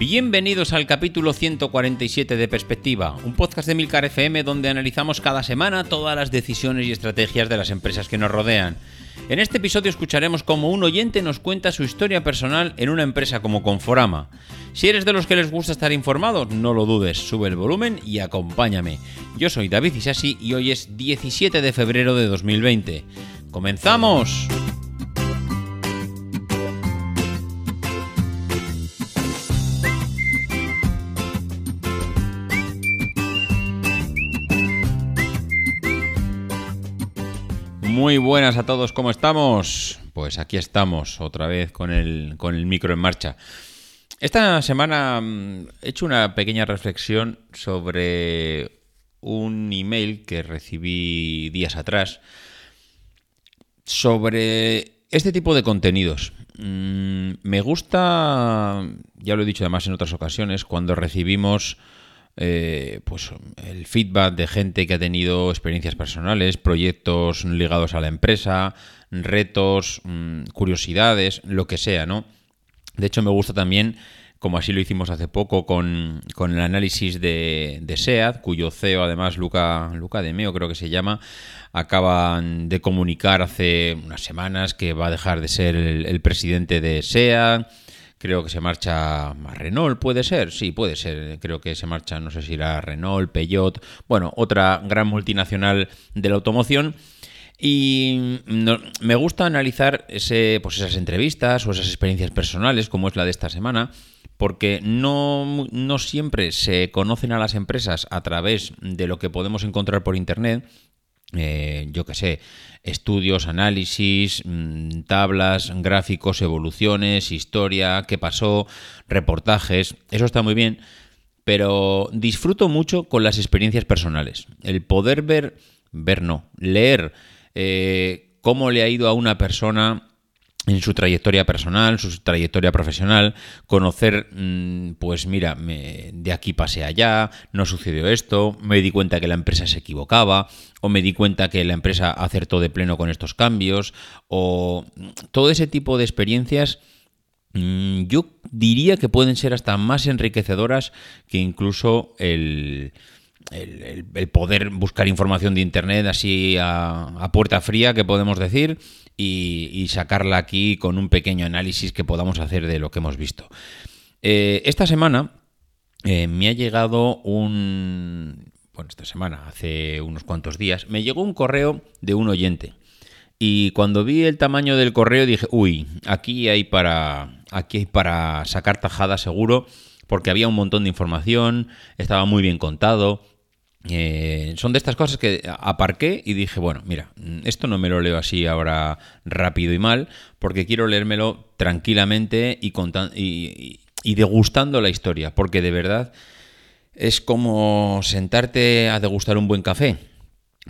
Bienvenidos al capítulo 147 de Perspectiva, un podcast de Milcar FM donde analizamos cada semana todas las decisiones y estrategias de las empresas que nos rodean. En este episodio escucharemos cómo un oyente nos cuenta su historia personal en una empresa como Conforama. Si eres de los que les gusta estar informados, no lo dudes, sube el volumen y acompáñame. Yo soy David Isasi y hoy es 17 de febrero de 2020. ¡Comenzamos! Muy buenas a todos, ¿cómo estamos? Pues aquí estamos, otra vez con el, con el micro en marcha. Esta semana mm, he hecho una pequeña reflexión sobre un email que recibí días atrás sobre este tipo de contenidos. Mm, me gusta, ya lo he dicho además en otras ocasiones, cuando recibimos eh, pues el feedback de gente que ha tenido experiencias personales, proyectos ligados a la empresa, retos, mm, curiosidades, lo que sea, ¿no? De hecho, me gusta también, como así lo hicimos hace poco con, el análisis de, de, SEAD, cuyo CEO, además, Luca, Luca de creo que se llama, acaban de comunicar hace unas semanas que va a dejar de ser el, el presidente de SEAD Creo que se marcha a Renault, puede ser, sí, puede ser. Creo que se marcha, no sé si era Renault, Peugeot, bueno, otra gran multinacional de la automoción. Y me gusta analizar ese, pues esas entrevistas o esas experiencias personales, como es la de esta semana, porque no siempre se conocen a las empresas a través de lo que podemos encontrar por Internet, eh, yo qué sé, estudios, análisis, mm, tablas, gráficos, evoluciones, historia, qué pasó, reportajes, eso está muy bien, pero disfruto mucho con las experiencias personales. El poder ver, ver no, leer eh, cómo le ha ido a una persona en su trayectoria personal, su trayectoria profesional, conocer, mm, pues mira, de aquí pasé allá, no sucedió esto, me di cuenta que la empresa se equivocaba, o me di cuenta que la empresa acertó de pleno con estos cambios, o todo ese tipo de experiencias. Mm, yo diría que pueden ser hasta más enriquecedoras que incluso el, el, poder buscar información de Internet así a, puerta fría, que podemos decir, y, sacarla aquí con un pequeño análisis que podamos hacer de lo que hemos visto. Eh, esta semana eh, me ha llegado un... Bueno, esta semana, hace unos cuantos días, me llegó un correo de un oyente. Y cuando vi el tamaño del correo dije, uy, aquí hay para, aquí hay para sacar tajada seguro, porque había un montón de información, estaba muy bien contado, eh, son de estas cosas que aparqué y dije, bueno, mira, esto no me lo leo así ahora rápido y mal, porque quiero leérmelo tranquilamente y, y, y degustando la historia, porque de verdad es como sentarte a degustar un buen café.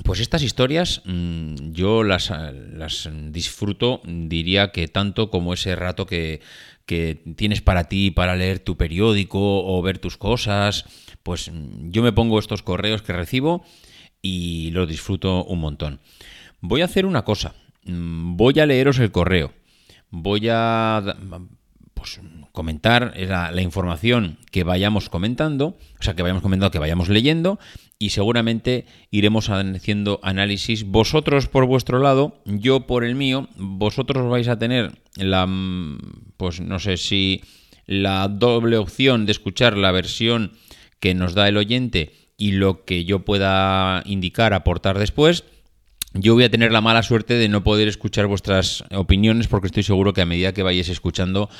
Pues estas historias mm, yo las, las, disfruto, diría que tanto como ese rato que, que tienes para ti, para leer tu periódico o ver tus cosas pues mm, yo me pongo estos correos que recibo y los disfruto un montón. Voy a hacer una cosa, mm, voy a leeros el correo, voy a pues, comentar la, la, información que vayamos comentando, o sea, que vayamos comentando, que vayamos leyendo, y seguramente iremos haciendo análisis. Vosotros por vuestro lado, yo por el mío, vosotros vais a tener la, mm, pues no sé si la doble opción de escuchar la versión que nos da el oyente y lo que yo pueda indicar, aportar después, yo voy a tener la mala suerte de no poder escuchar vuestras opiniones porque estoy seguro que a medida que vayáis escuchando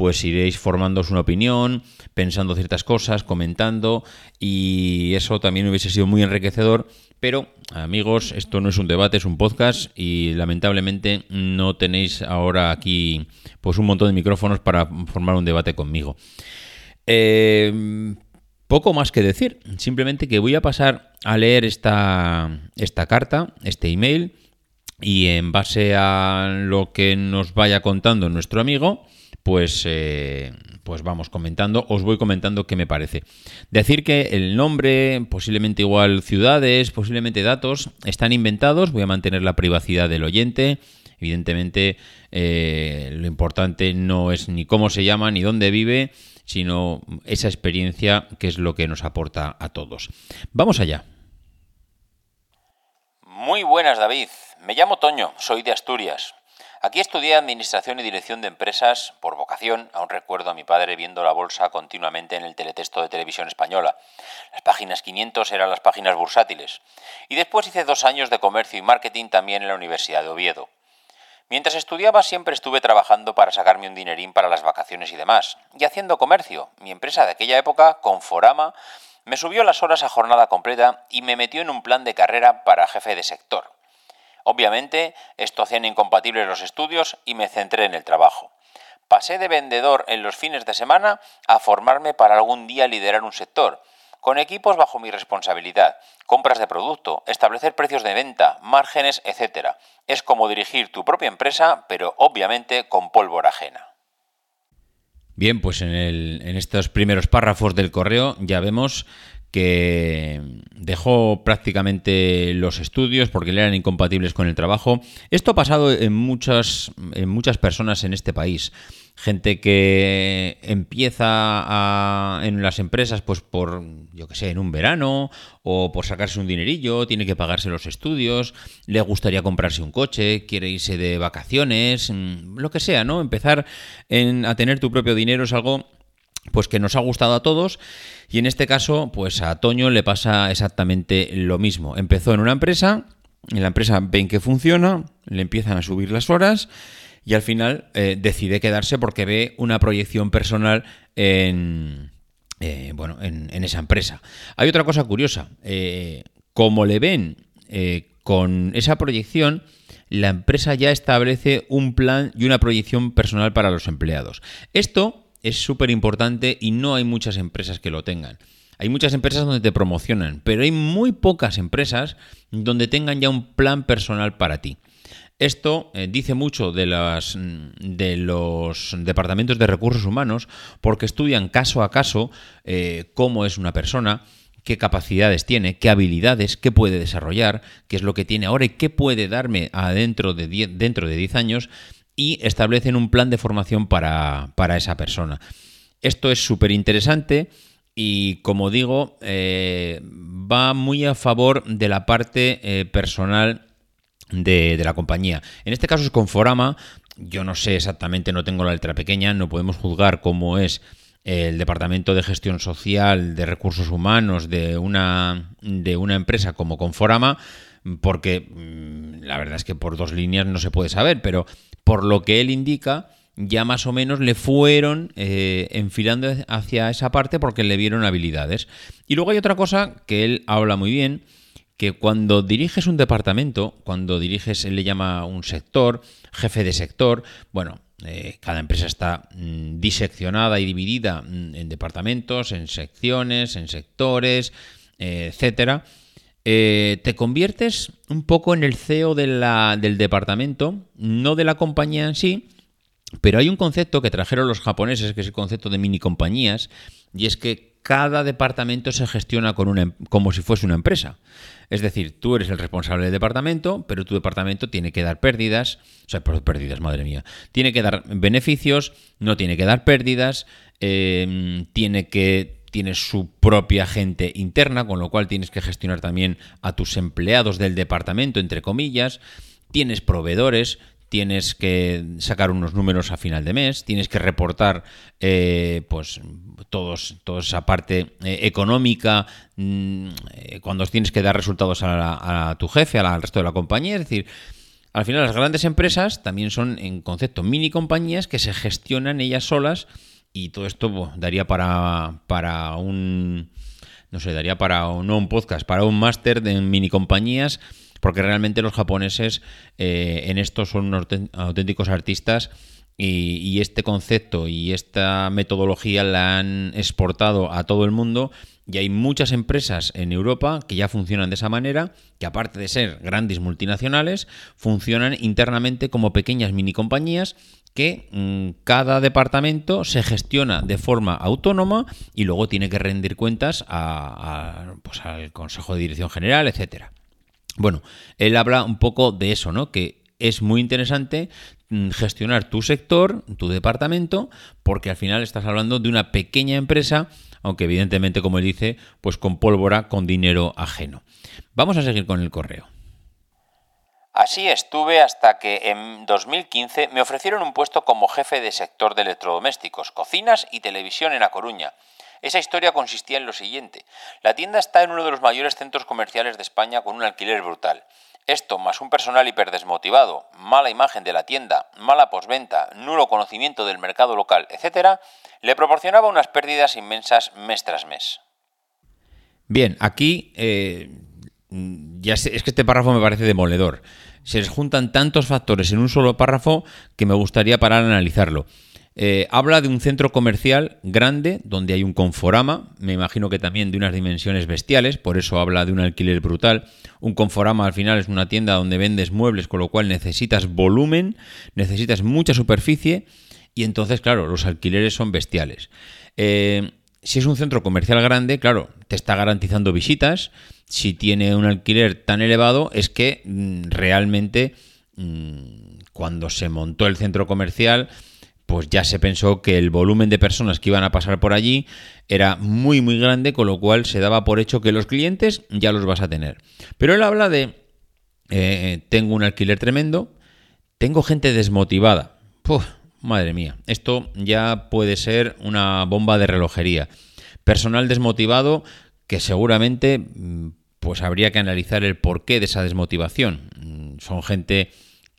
pues iréis formándoos una opinión, pensando ciertas cosas, comentando y eso también hubiese sido muy enriquecedor. Pero, amigos, esto no es un debate, es un podcast y lamentablemente no tenéis ahora aquí pues un montón de micrófonos para formar un debate conmigo. Eh, poco más que decir, simplemente que voy a pasar a leer esta, esta carta, este email, y en base a lo que nos vaya contando nuestro amigo, pues, eh, pues vamos comentando, os voy comentando qué me parece. Decir que el nombre, posiblemente igual ciudades, posiblemente datos, están inventados, voy a mantener la privacidad del oyente. Evidentemente, eh, lo importante no es ni cómo se llama ni dónde vive, sino esa experiencia que es lo que nos aporta a todos. Vamos allá. Muy buenas, David. Me llamo Toño, soy de Asturias. Aquí estudié Administración y Dirección de Empresas por vocación. Aún recuerdo a mi padre viendo la bolsa continuamente en el teletexto de televisión española. Las páginas 500 eran las páginas bursátiles. Y después hice dos años de comercio y marketing también en la Universidad de Oviedo. Mientras estudiaba siempre estuve trabajando para sacarme un dinerín para las vacaciones y demás. Y haciendo comercio. Mi empresa de aquella época, Conforama, me subió las horas a jornada completa y me metió en un plan de carrera para jefe de sector. Obviamente, esto hacían incompatibles los estudios y me centré en el trabajo. Pasé de vendedor en los fines de semana a formarme para algún día liderar un sector, con equipos bajo mi responsabilidad, compras de producto, establecer precios de venta, márgenes, etc. Es como dirigir tu propia empresa, pero obviamente con pólvora ajena. Bien, pues en, en estos primeros párrafos del correo ya vemos que dejó prácticamente los estudios porque le eran incompatibles con el trabajo. Esto ha pasado en muchas, en muchas personas en este país. Gente que empieza en las empresas pues por, yo que sé, en un verano o por sacarse un dinerillo, tiene que pagarse los estudios, le gustaría comprarse un coche, quiere irse de vacaciones, mm, lo que sea, ¿no? Empezar a tener tu propio dinero es algo pues que nos ha gustado a todos y en este caso pues a Toño le pasa exactamente lo mismo. Empezó en una empresa, en la empresa ven que funciona, le empiezan a subir las horas y al final eh, decide quedarse porque ve una proyección personal en, eh, bueno, en, esa empresa. Hay otra cosa curiosa, eh, como le ven con esa proyección, la empresa ya establece un plan y una proyección personal para los empleados. Esto es súper importante y no hay muchas empresas que lo tengan. Hay muchas empresas donde te promocionan, pero hay muy pocas empresas donde tengan ya un plan personal para ti. Esto eh, dice mucho de, las, de, los departamentos de recursos humanos porque estudian caso a caso eh, cómo es una persona, qué capacidades tiene, qué habilidades, qué puede desarrollar, qué es lo que tiene ahora y qué puede darme adentro de dentro de 10 años y establecen un plan de formación para, esa persona. Esto es súper interesante y como digo, eh, va muy a favor de la parte eh, personal de, la compañía. En este caso es Conforama, yo no sé exactamente, no tengo la letra pequeña, no podemos juzgar cómo es el departamento de gestión social de recursos humanos de una, de una empresa como Conforama, porque mm, la verdad es que por dos líneas no se puede saber, pero por lo que él indica, ya más o menos le fueron eh, enfilando hacia esa parte porque le vieron habilidades. Y luego hay otra cosa que él habla muy bien, que cuando diriges un departamento, cuando diriges, él le llama un sector, jefe de sector, bueno, eh, cada empresa está mm, diseccionada y dividida mm, en departamentos, en secciones, en sectores, eh, etcétera. Eh, te conviertes un poco en el CEO del departamento, no de la compañía en sí, pero hay un concepto que trajeron los japoneses, que es el concepto de mini compañías, y es que cada departamento se gestiona em, como si fuese una empresa. Es decir, tú eres el responsable del departamento, pero tu departamento tiene que dar pérdidas, o sea, pérdidas, madre mía, tiene que dar beneficios, no tiene que dar pérdidas, eh, tiene que tienes su propia gente interna, con lo cual tienes que gestionar también a tus empleados del departamento, entre comillas, tienes proveedores, tienes que sacar unos números a final de mes, tienes que reportar eh, pues todos, toda esa parte eh, económica mm, eh, cuando tienes que dar resultados a, a tu jefe, al resto de la compañía, es decir, al final las grandes empresas también son en concepto mini compañías que se gestionan ellas solas y todo esto daría para, para un, no sé, daría para no un podcast, para un máster de mini compañías, porque realmente los japoneses eh, en esto son unos auténticos artistas y, y, este concepto y esta metodología la han exportado a todo el mundo y hay muchas empresas en Europa que ya funcionan de esa manera, que aparte de ser grandes multinacionales, funcionan internamente como pequeñas mini compañías que mm, cada departamento se gestiona de forma autónoma y luego tiene que rendir cuentas pues, al Consejo de Dirección General, etcétera. Bueno, él habla un poco de eso, ¿no? Que es muy interesante mm, gestionar tu sector, tu departamento, porque al final estás hablando de una pequeña empresa, aunque evidentemente, como él dice, pues con pólvora, con dinero ajeno. Vamos a seguir con el correo. Así estuve hasta que en 2015 me ofrecieron un puesto como jefe de sector de electrodomésticos, cocinas y televisión en A Coruña. Esa historia consistía en lo siguiente. La tienda está en uno de los mayores centros comerciales de España con un alquiler brutal. Esto, más un personal hiperdesmotivado, mala imagen de la tienda, mala posventa, nulo conocimiento del mercado local, etc., le proporcionaba unas pérdidas inmensas mes tras mes. Bien, aquí eh, ya sé, es que este párrafo me parece demoledor. Se les juntan tantos factores en un solo párrafo que me gustaría parar a analizarlo. Eh, habla de un centro comercial grande donde hay un Conforama, me imagino que también de unas dimensiones bestiales, por eso habla de un alquiler brutal. Un Conforama al final es una tienda donde vendes muebles, con lo cual necesitas volumen, necesitas mucha superficie y entonces, claro, los alquileres son bestiales. Eh, si es un centro comercial grande, claro, te está garantizando visitas. Si tiene un alquiler tan elevado, es que mm, realmente mm, cuando se montó el centro comercial pues ya se pensó que el volumen de personas que iban a pasar por allí era muy muy grande, con lo cual se daba por hecho que los clientes ya los vas a tener. Pero él habla de, eh, tengo un alquiler tremendo, tengo gente desmotivada. madre mía, esto ya puede ser una bomba de relojería. Personal desmotivado que seguramente mm, pues habría que analizar el porqué de esa desmotivación. Mm, son gente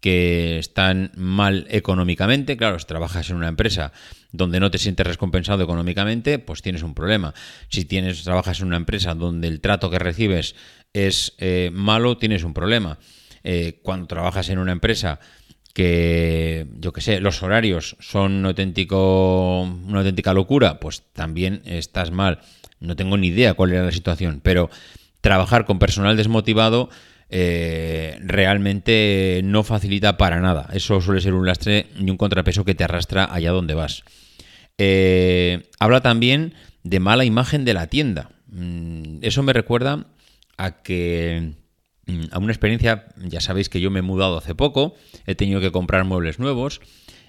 que están mal económicamente. Claro, si trabajas en una empresa donde no te sientes recompensado económicamente, pues tienes un problema. Si tienes, trabajas en una empresa donde el trato que recibes es eh, malo, tienes un problema. Eh, cuando trabajas en una empresa que, yo qué sé, los horarios son auténtico, una auténtica locura, pues también estás mal. No tengo ni idea cuál era la situación, pero trabajar con personal desmotivado eh, realmente no facilita para nada. Eso suele ser un lastre y un contrapeso que te arrastra allá donde vas. Eh, habla también de mala imagen de la tienda. Mm, eso me recuerda a que mm, a una experiencia, ya sabéis que yo me he mudado hace poco, he tenido que comprar muebles nuevos.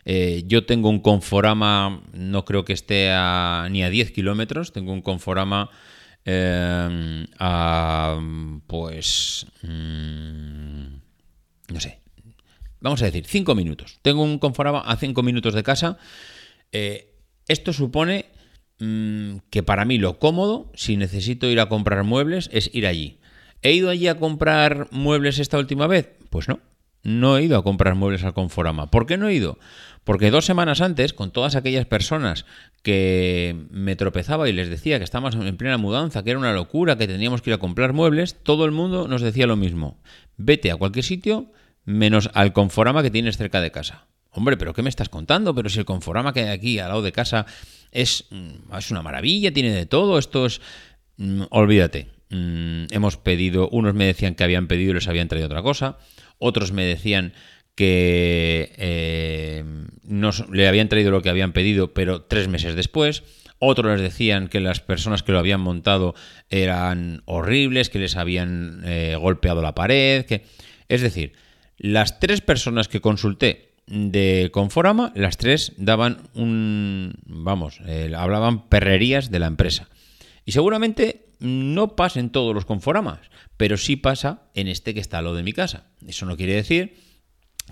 Eh, yo tengo un Conforama, no creo que esté ni a 10 kilómetros, tengo un Conforama Em, a, pues, mm, no sé, vamos a decir, 5 minutos. Tengo un Conforama a 5 minutos de casa. Eh, esto supone mm, que para mí lo cómodo, si necesito ir a comprar muebles, es ir allí. ¿He ido allí a comprar muebles esta última vez? Pues no, no he ido a comprar muebles al Conforama. ¿Por qué no he ido? Porque dos semanas antes, con todas aquellas personas que me tropezaba y les decía que estábamos en plena mudanza, que era una locura, que teníamos que ir a comprar muebles, todo el mundo nos decía lo mismo. Vete a cualquier sitio menos al Conforama que tienes cerca de casa. Hombre, pero ¿qué me estás contando? Pero si el Conforama que hay aquí al lado de casa es, mm, es una maravilla, tiene de todo, esto es... Mm, olvídate. Mm, hemos pedido, unos me decían que habían pedido y les habían traído otra cosa, otros me decían que eh, no, le habían traído lo que habían pedido, pero tres meses después. Otros les decían que las personas que lo habían montado eran horribles, que les habían eh, golpeado la pared. Que... Es decir, las tres personas que consulté de Conforama, las tres daban un. Vamos, eh, hablaban perrerías de la empresa. Y seguramente no pasa en todos los Conforamas, pero sí pasa en este que está a lo de mi casa. Eso no quiere decir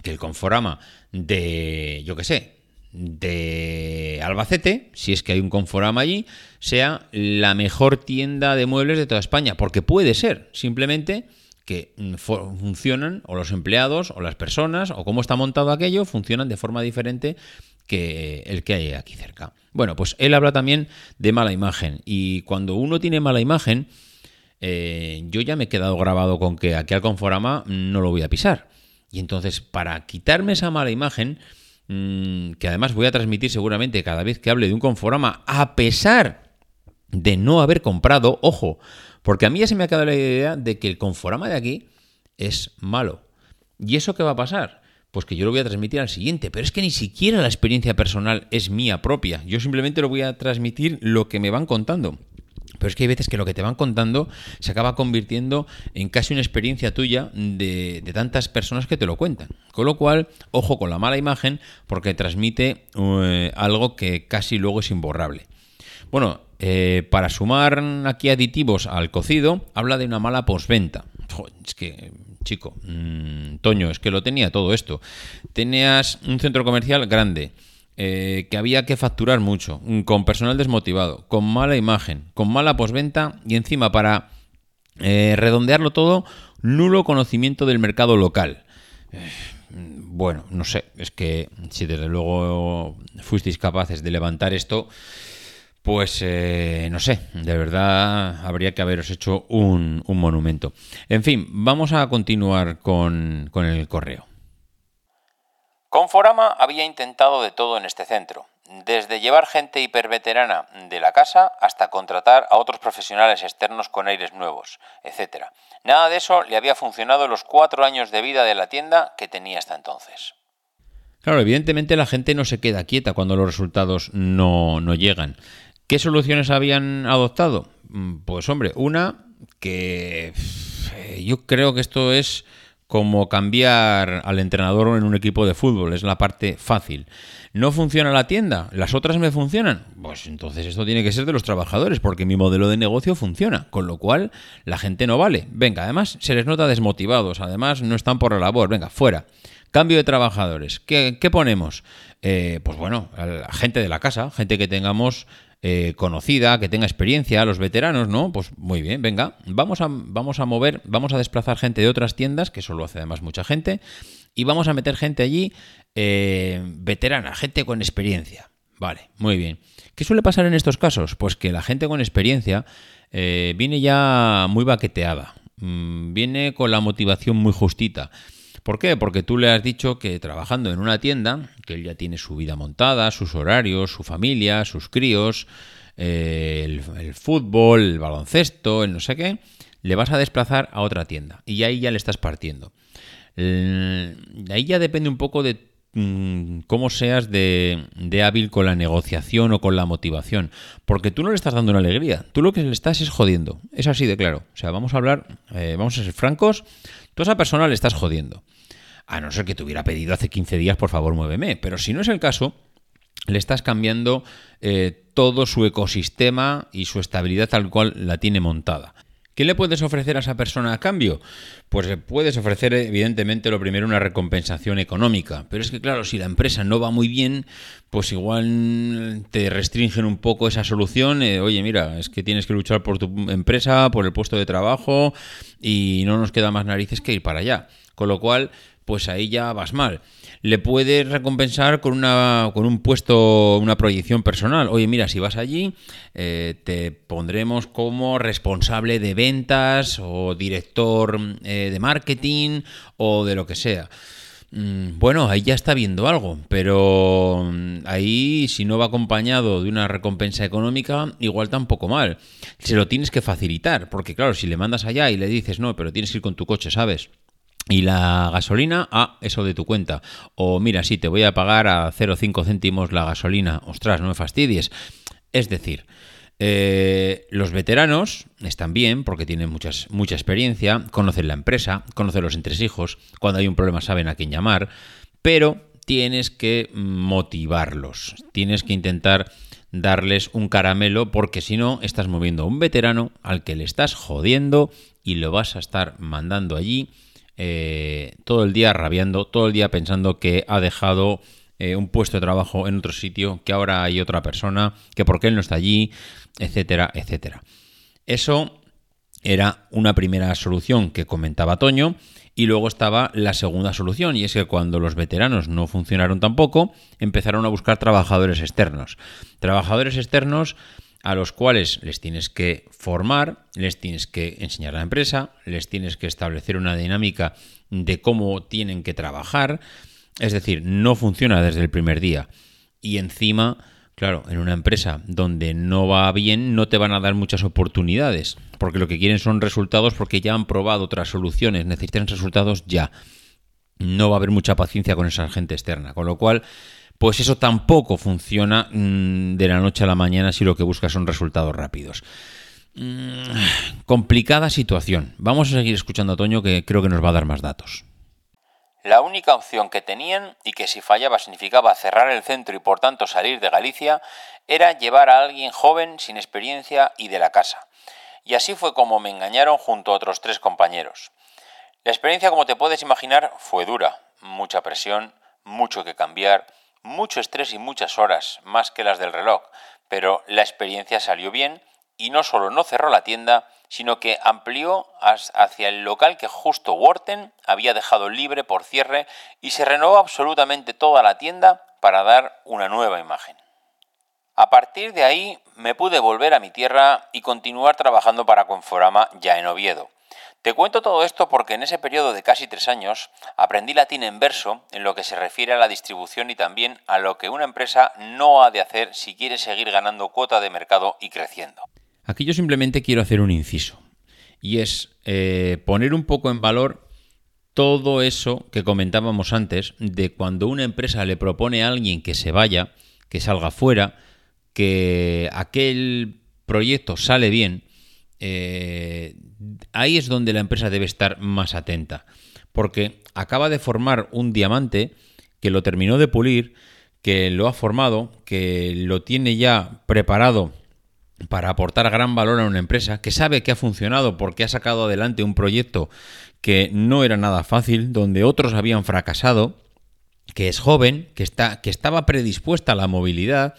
que el Conforama de, yo qué sé, de Albacete, si es que hay un Conforama allí, sea la mejor tienda de muebles de toda España, porque puede ser, simplemente que funcionan, o los empleados, o las personas, o cómo está montado aquello, funcionan de forma diferente que el que hay aquí cerca. Bueno, pues él habla también de mala imagen, y cuando uno tiene mala imagen, eh, yo ya me he quedado grabado con que aquí al Conforama no lo voy a pisar. Y entonces, para quitarme esa mala imagen, mm, que además voy a transmitir seguramente cada vez que hable de un Conforama, a pesar de no haber comprado, ojo, porque a mí ya se me ha quedado la idea de que el Conforama de aquí es malo. ¿Y eso qué va a pasar? Pues que yo lo voy a transmitir al siguiente, pero es que ni siquiera la experiencia personal es mía propia. Yo simplemente lo voy a transmitir lo que me van contando. Pero es que hay veces que lo que te van contando se acaba convirtiendo en casi una experiencia tuya de, tantas personas que te lo cuentan. Con lo cual, ojo con la mala imagen porque transmite eh, algo que casi luego es imborrable. Bueno, eh, para sumar aquí aditivos al cocido, habla de una mala posventa. Es que, chico, mm, Toño, es que lo tenía todo esto. Tenías un centro comercial grande eh, que había que facturar mucho, mm, con personal desmotivado, con mala imagen, con mala posventa y encima para eh, redondearlo todo, nulo conocimiento del mercado local. Eh, bueno, no sé, es que si desde luego fuisteis capaces de levantar esto, pues no sé, de verdad habría que haberos hecho un, monumento. En fin, vamos a continuar con el correo. Conforama había intentado de todo en este centro, desde llevar gente hiperveterana de la casa hasta contratar a otros profesionales externos con aires nuevos, etc. Nada de eso le había funcionado los cuatro años de vida de la tienda que tenía hasta entonces. Claro, evidentemente la gente no se queda quieta cuando los resultados no, no llegan. ¿Qué soluciones habían adoptado? Mm, pues hombre, una que eh, yo creo que esto es como cambiar al entrenador en un equipo de fútbol, es la parte fácil. ¿No funciona la tienda? ¿Las otras me funcionan? Pues entonces esto tiene que ser de los trabajadores, porque mi modelo de negocio funciona, con lo cual la gente no vale. Venga, además se les nota desmotivados, además no están por la labor, venga, fuera. Cambio de trabajadores. ¿Qué, ponemos? Eh, pues bueno, gente de la casa, gente que tengamos eh, conocida, que tenga experiencia, los veteranos, ¿no? Pues muy bien, venga, vamos a, vamos a mover, vamos a desplazar gente de otras tiendas, que eso lo hace además mucha gente, y vamos a meter gente allí eh, veterana, gente con experiencia. Vale, muy bien. ¿Qué suele pasar en estos casos? Pues que la gente con experiencia eh, viene ya muy baqueteada, mm, viene con la motivación muy justita. ¿Por qué? Porque tú le has dicho que trabajando en una tienda, que él ya tiene su vida montada, sus horarios, su familia, sus críos, eh, el, fútbol, el baloncesto, el no sé qué, le vas a desplazar a otra tienda y ahí ya le estás partiendo. ahí ya depende un poco de mm, cómo seas de, hábil con la negociación o con la motivación. Porque tú no le estás dando una alegría, tú lo que le estás es jodiendo. Es así de claro. O sea, vamos a hablar, eh, vamos a ser francos, Tú a esa persona le estás jodiendo. A no ser que te hubiera pedido hace 15 días, por favor, muéveme. Pero si no es el caso, le estás cambiando eh, todo su ecosistema y su estabilidad tal cual la tiene montada. ¿Qué le puedes ofrecer a esa persona a cambio? Pues le puedes ofrecer, evidentemente, lo primero, una recompensación económica. Pero es que, claro, si la empresa no va muy bien, pues igual te restringen un poco esa solución. Eh, Oye, mira, es que tienes que luchar por tu empresa, por el puesto de trabajo, y no nos queda más narices que ir para allá. Con lo cual, pues ahí ya vas mal le puedes recompensar con, una, con un puesto, una proyección personal. Oye, mira, si vas allí, eh, te pondremos como responsable de ventas o director eh, de marketing o de lo que sea. Mm, bueno, ahí ya está viendo algo, pero mm, ahí si no va acompañado de una recompensa económica, igual tampoco mal. Se lo tienes que facilitar, porque claro, si le mandas allá y le dices, no, pero tienes que ir con tu coche, ¿sabes? Y la gasolina, ah, eso de tu cuenta. O mira, sí, te voy a pagar a 0,5 céntimos la gasolina. Ostras, no me fastidies. Es decir, eh, los veteranos están bien porque tienen muchas, mucha experiencia, conocen la empresa, conocen los entresijos, cuando hay un problema saben a quién llamar, pero tienes que motivarlos, tienes que intentar darles un caramelo porque si no estás moviendo a un veterano al que le estás jodiendo y lo vas a estar mandando allí eh, todo el día rabiando, todo el día pensando que ha dejado eh, un puesto de trabajo en otro sitio, que ahora hay otra persona, que por qué él no está allí, etcétera, etcétera. Eso era una primera solución que comentaba Toño. Y luego estaba la segunda solución, y es que cuando los veteranos no funcionaron tampoco, empezaron a buscar trabajadores externos. Trabajadores externos a los cuales les tienes que formar, les tienes que enseñar la empresa, les tienes que establecer una dinámica de cómo tienen que trabajar. Es decir, no funciona desde el primer día. Y encima, claro, en una empresa donde no va bien, no te van a dar muchas oportunidades, porque lo que quieren son resultados porque ya han probado otras soluciones, necesitan resultados ya. No va a haber mucha paciencia con esa gente externa, con lo cual pues eso tampoco funciona mm, de la noche a la mañana si lo que buscas son resultados rápidos. mm, complicada situación. Vamos a seguir escuchando a Toño que creo que nos va a dar más datos. La única opción que tenían, y que si fallaba significaba cerrar el centro y por tanto salir de Galicia, era llevar a alguien joven, sin experiencia y de la casa. Y así fue como me engañaron junto a otros tres compañeros. La experiencia, como te puedes imaginar, fue dura. Mucha presión, mucho que cambiar, mucho estrés y muchas horas, más que las del reloj. Pero la experiencia salió bien y no solo no cerró la tienda, sino que amplió hacia el local que justo Worten había dejado libre por cierre y se renovó absolutamente toda la tienda para dar una nueva imagen. A partir de ahí me pude volver a mi tierra y continuar trabajando para Conforama ya en Oviedo. Te cuento todo esto porque en ese periodo de casi tres años aprendí latín en verso en lo que se refiere a la distribución y también a lo que una empresa no ha de hacer si quiere seguir ganando cuota de mercado y creciendo. Aquí yo simplemente quiero hacer un inciso y es eh, poner un poco en valor todo eso que comentábamos antes de cuando una empresa le propone a alguien que se vaya, que salga fuera, que aquel proyecto sale bien, eh, ahí es donde la empresa debe estar más atenta, porque acaba de formar un diamante que lo terminó de pulir, que lo ha formado, que lo tiene ya preparado para aportar gran valor a una empresa que sabe que ha funcionado porque ha sacado adelante un proyecto que no era nada fácil, donde otros habían fracasado, que es joven, que, está, que estaba predispuesta a la movilidad,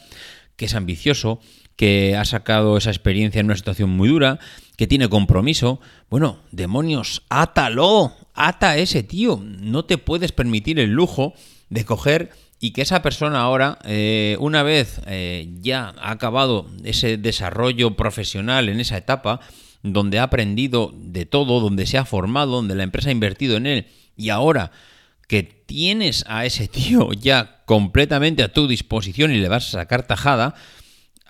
que es ambicioso, que ha sacado esa experiencia en una situación muy dura, que tiene compromiso. Bueno, demonios, átalo, ata a ese tío. No te puedes permitir el lujo de coger y que esa persona ahora, eh, una vez eh, ya ha acabado ese desarrollo profesional en esa etapa, donde ha aprendido de todo, donde se ha formado, donde la empresa ha invertido en él, y ahora que tienes a ese tío ya completamente a tu disposición y le vas a sacar tajada,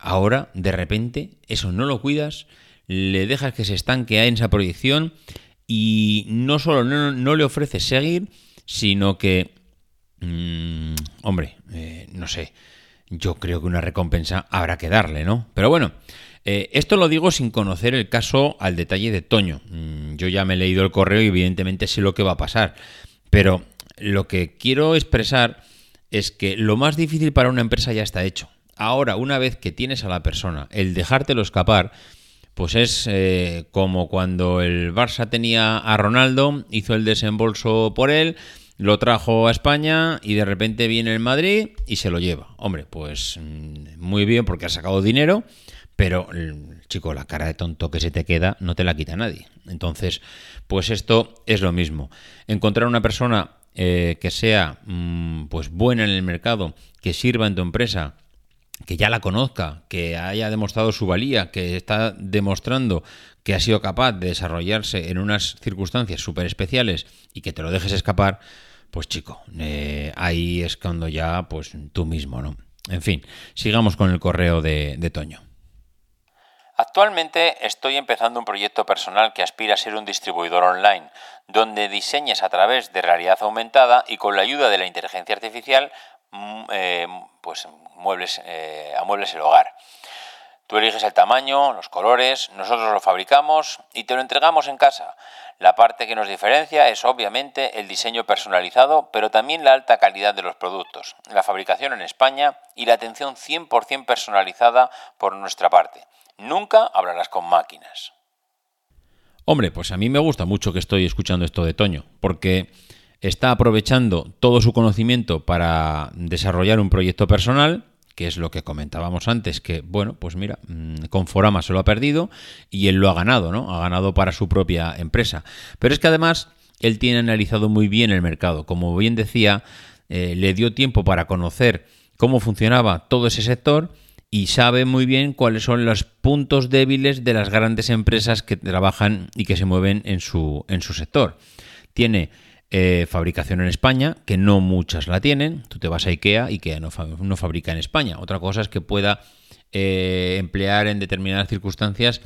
ahora de repente eso no lo cuidas, le dejas que se estanque en esa proyección y no solo no, le ofreces seguir, sino que Mm, hombre, eh, no sé. Yo creo que una recompensa habrá que darle, ¿no? Pero bueno, eh, esto lo digo sin conocer el caso al detalle de Toño. Mm, yo ya me he leído el correo y evidentemente sé lo que va a pasar. Pero lo que quiero expresar es que lo más difícil para una empresa ya está hecho. Ahora, una vez que tienes a la persona, el dejártelo escapar, pues es eh, como cuando el Barça tenía a Ronaldo, hizo el desembolso por él, lo trajo a España y de repente viene el Madrid y se lo lleva. Hombre, pues mm, muy bien porque ha sacado dinero, pero chico, la cara de tonto que se te queda no te la quita nadie. Entonces, pues esto es lo mismo. Encontrar una persona eh, que sea mm, pues buena en el mercado, que sirva en tu empresa, que ya la conozca, que haya demostrado su valía, que está demostrando que ha sido capaz de desarrollarse en unas circunstancias súper especiales y que te lo dejes escapar, pues chico, eh, ahí es cuando ya, pues tú mismo, ¿no? En fin, sigamos con el correo de, de Toño. Actualmente estoy empezando un proyecto personal que aspira a ser un distribuidor online, donde diseñes a través de realidad aumentada y con la ayuda de la inteligencia artificial, eh, pues muebles, eh, amuebles el hogar. Tú eliges el tamaño, los colores, nosotros lo fabricamos y te lo entregamos en casa. La parte que nos diferencia es obviamente el diseño personalizado, pero también la alta calidad de los productos, la fabricación en España y la atención 100% personalizada por nuestra parte. Nunca hablarás con máquinas. Hombre, pues a mí me gusta mucho que estoy escuchando esto de Toño, porque está aprovechando todo su conocimiento para desarrollar un proyecto personal que es lo que comentábamos antes, que bueno, pues mira, mm, Conforama se lo ha perdido y él lo ha ganado, ¿no? Ha ganado para su propia empresa. Pero es que además él tiene analizado muy bien el mercado. Como bien decía, eh, le dio tiempo para conocer cómo funcionaba todo ese sector y sabe muy bien cuáles son los puntos débiles de las grandes empresas que trabajan y que se mueven en su, en su sector. Tiene eh, fabricación en España, que no muchas la tienen. Tú te vas a IKEA, IKEA no, no fabrica en España. Otra cosa es que pueda eh, emplear en determinadas circunstancias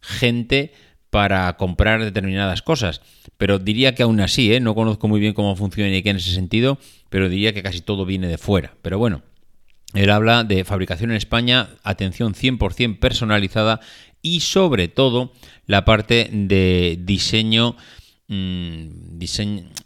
gente para comprar determinadas cosas. Pero diría que aún así, ¿eh? no conozco muy bien cómo funciona IKEA en ese sentido, pero diría que casi todo viene de fuera. Pero bueno, él habla de fabricación en España, atención 100% personalizada y sobre todo la parte de diseño mm,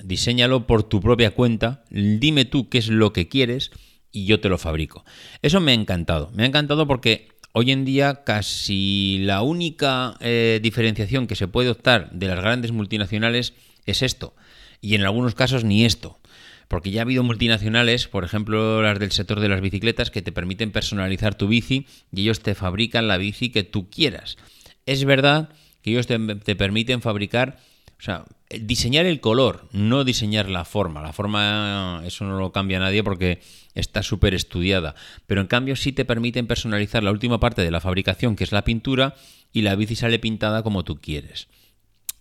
diseñalo por tu propia cuenta, dime tú qué es lo que quieres y yo te lo fabrico. Eso me ha encantado, me ha encantado porque hoy en día casi la única eh, diferenciación que se puede optar de las grandes multinacionales es esto, y en algunos casos ni esto. Porque ya ha habido multinacionales, por ejemplo las del sector de las bicicletas, que te permiten personalizar tu bici y ellos te fabrican la bici que tú quieras. Es verdad que ellos te, permiten fabricar, o sea, diseñar el color, no diseñar la forma. La forma, eso no lo cambia nadie porque está súper estudiada. Pero en cambio sí te permiten personalizar la última parte de la fabricación, que es la pintura, y la bici sale pintada como tú quieres.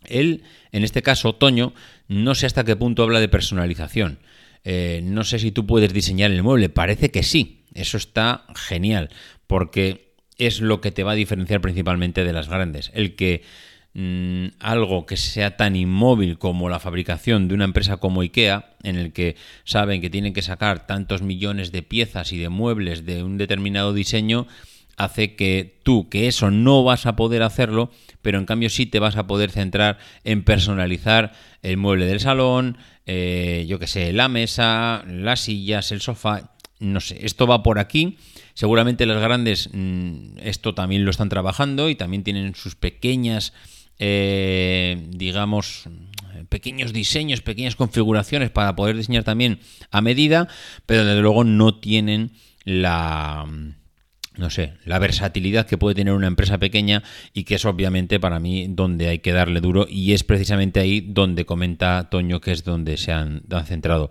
Él, en este caso, Otoño, no sé hasta qué punto habla de personalización. Eh, no sé si tú puedes diseñar el mueble, parece que sí, eso está genial, porque es lo que te va a diferenciar principalmente de las grandes. El que mm, algo que sea tan inmóvil como la fabricación de una empresa como IKEA, en el que saben que tienen que sacar tantos millones de piezas y de muebles de un determinado diseño, hace que tú, que eso no vas a poder hacerlo, pero en cambio sí te vas a poder centrar en personalizar el mueble del salón, eh, yo que sé, la mesa, las sillas, el sofá, no sé, esto va por aquí. Seguramente las grandes mm, esto también lo están trabajando y también tienen sus pequeñas, eh, digamos, pequeños diseños, pequeñas configuraciones para poder diseñar también a medida, pero desde luego no tienen la no sé, la versatilidad que puede tener una empresa pequeña y que es obviamente para mí donde hay que darle duro y es precisamente ahí donde comenta Toño que es donde se han, centrado.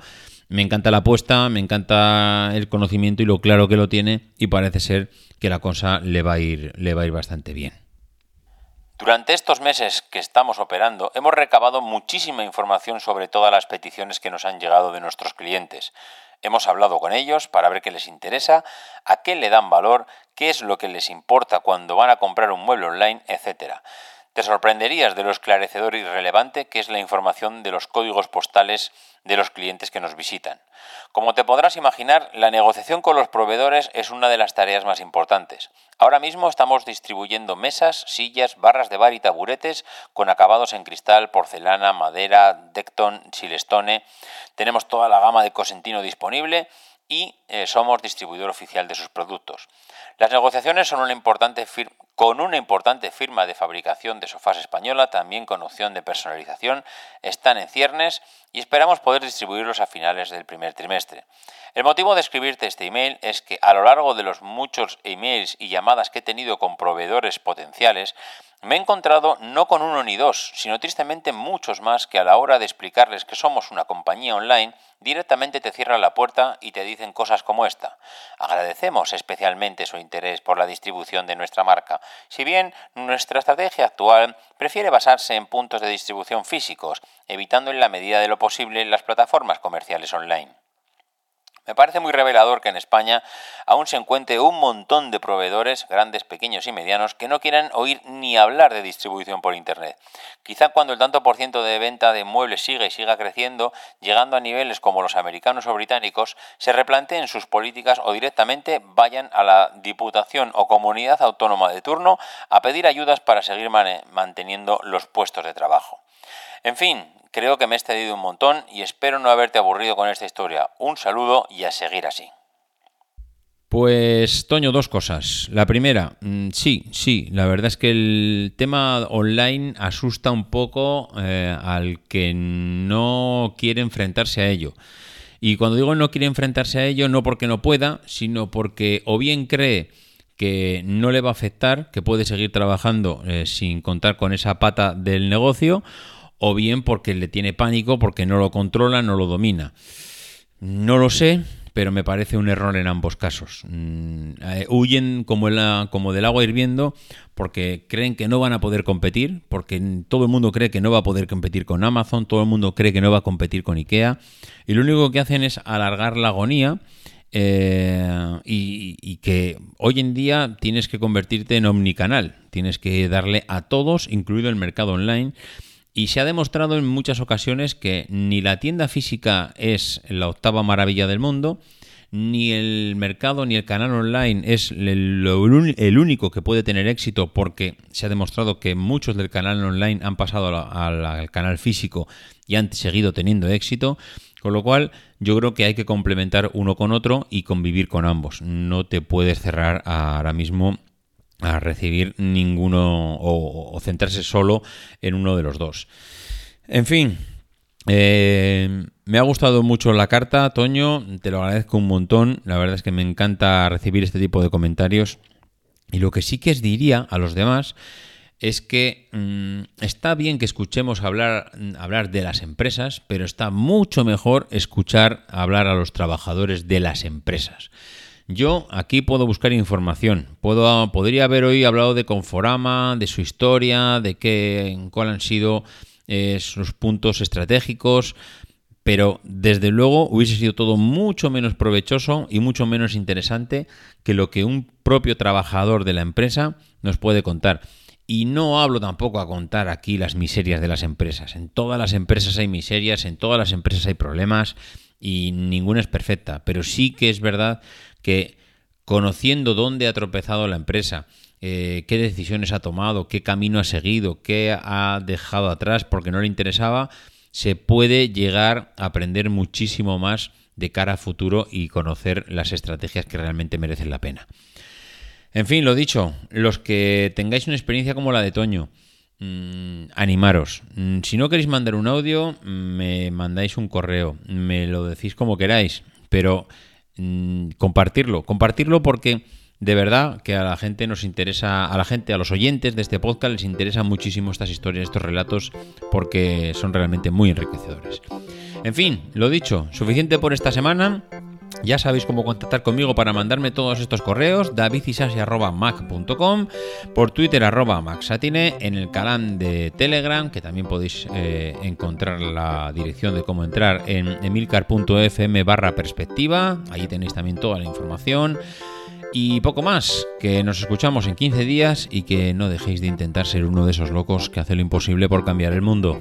Me encanta la apuesta, me encanta el conocimiento y lo claro que lo tiene y parece ser que la cosa le va a ir, le va a ir bastante bien. Durante estos meses que estamos operando hemos recabado muchísima información sobre todas las peticiones que nos han llegado de nuestros clientes. Hemos hablado con ellos para ver qué les interesa, a qué le dan valor, qué es lo que les importa cuando van a comprar un mueble online, etc. Te sorprenderías de lo esclarecedor y relevante que es la información de los códigos postales de los clientes que nos visitan. Como te podrás imaginar, la negociación con los proveedores es una de las tareas más importantes. Ahora mismo estamos distribuyendo mesas, sillas, barras de bar y taburetes con acabados en cristal, porcelana, madera, Decton, Silestone. Tenemos toda la gama de Cosentino disponible y eh, somos distribuidor oficial de sus productos. Las negociaciones son una importante con una importante firma de fabricación de sofás española, también con opción de personalización, están en ciernes y esperamos poder distribuirlos a finales del primer trimestre. El motivo de escribirte este email es que a lo largo de los muchos emails y llamadas que he tenido con proveedores potenciales, me he encontrado no con uno ni dos, sino tristemente muchos más que a la hora de explicarles que somos una compañía online, directamente te cierran la puerta y te dicen cosas como esta. Agradecemos especialmente su interés por la distribución de nuestra marca, si bien nuestra estrategia actual prefiere basarse en puntos de distribución físicos, evitando en la medida de lo posible las plataformas comerciales online. Me parece muy revelador que en España aún se encuentre un montón de proveedores, grandes, pequeños y medianos, que no quieran oír ni hablar de distribución por Internet. Quizá cuando el tanto por ciento de venta de muebles siga y siga creciendo, llegando a niveles como los americanos o británicos, se replanteen sus políticas o directamente vayan a la Diputación o Comunidad Autónoma de turno a pedir ayudas para seguir manteniendo los puestos de trabajo. En fin, Creo que me he excedido un montón y espero no haberte aburrido con esta historia. Un saludo y a seguir así. Pues, Toño, dos cosas. La primera, mm, sí, sí, la verdad es que el tema online asusta un poco eh, al que no quiere enfrentarse a ello. Y cuando digo no quiere enfrentarse a ello, no porque no pueda, sino porque o bien cree que no le va a afectar, que puede seguir trabajando eh, sin contar con esa pata del negocio, o bien porque le tiene pánico, porque no lo controla, no lo domina. No lo sé, pero me parece un error en ambos casos. Mm, eh, huyen como, del agua hirviendo porque creen que no van a poder competir, porque todo el mundo cree que no va a poder competir con Amazon, todo el mundo cree que no va a competir con IKEA, y lo único que hacen es alargar la agonía. Eh, y, que hoy en día tienes que convertirte en omnicanal, tienes que darle a todos, incluido el mercado online, y se ha demostrado en muchas ocasiones que ni la tienda física es la octava maravilla del mundo, ni el mercado ni el canal online es el, único que puede tener éxito porque se ha demostrado que muchos del canal online han pasado al canal físico y han seguido teniendo éxito. Con lo cual, yo creo que hay que complementar uno con otro y convivir con ambos. No te puedes cerrar ahora mismo a recibir ninguno o, centrarse solo en uno de los dos. En fin, eh, me ha gustado mucho la carta, Toño, te lo agradezco un montón. La verdad es que me encanta recibir este tipo de comentarios. Y lo que sí que os diría a los demás es que mm, está bien que escuchemos hablar, hablar de las empresas, pero está mucho mejor escuchar hablar a los trabajadores de las empresas. Yo aquí puedo buscar información. Puedo, podría haber hoy hablado de Conforama, de su historia, de qué, cuáles han sido eh, sus puntos estratégicos, pero desde luego hubiese sido todo mucho menos provechoso y mucho menos interesante que lo que un propio trabajador de la empresa nos puede contar. Y no hablo tampoco a contar aquí las miserias de las empresas. En todas las empresas hay miserias, en todas las empresas hay problemas y ninguna es perfecta. Pero sí que es verdad que conociendo dónde ha tropezado la empresa, eh, qué decisiones ha tomado, qué camino ha seguido, qué ha dejado atrás porque no le interesaba, se puede llegar a aprender muchísimo más de cara a futuro y conocer las estrategias que realmente merecen la pena. En fin, lo dicho, los que tengáis una experiencia como la de Toño, mm, animaros. Mm, si no queréis mandar un audio, me mandáis un correo, me lo decís como queráis, pero mm, compartirlo, compartirlo porque de verdad que a la gente nos interesa, a la gente, a los oyentes de este podcast les interesan muchísimo estas historias, estos relatos, porque son realmente muy enriquecedores. En fin, lo dicho, suficiente por esta semana. Ya sabéis cómo contactar conmigo para mandarme todos estos correos, davidisasi.mac.com, por Twitter arroba en el canal de Telegram, que también podéis eh, encontrar la dirección de cómo entrar en emilcar.fm barra perspectiva, ahí tenéis también toda la información. Y poco más, que nos escuchamos en 15 días y que no dejéis de intentar ser uno de esos locos que hace lo imposible por cambiar el mundo.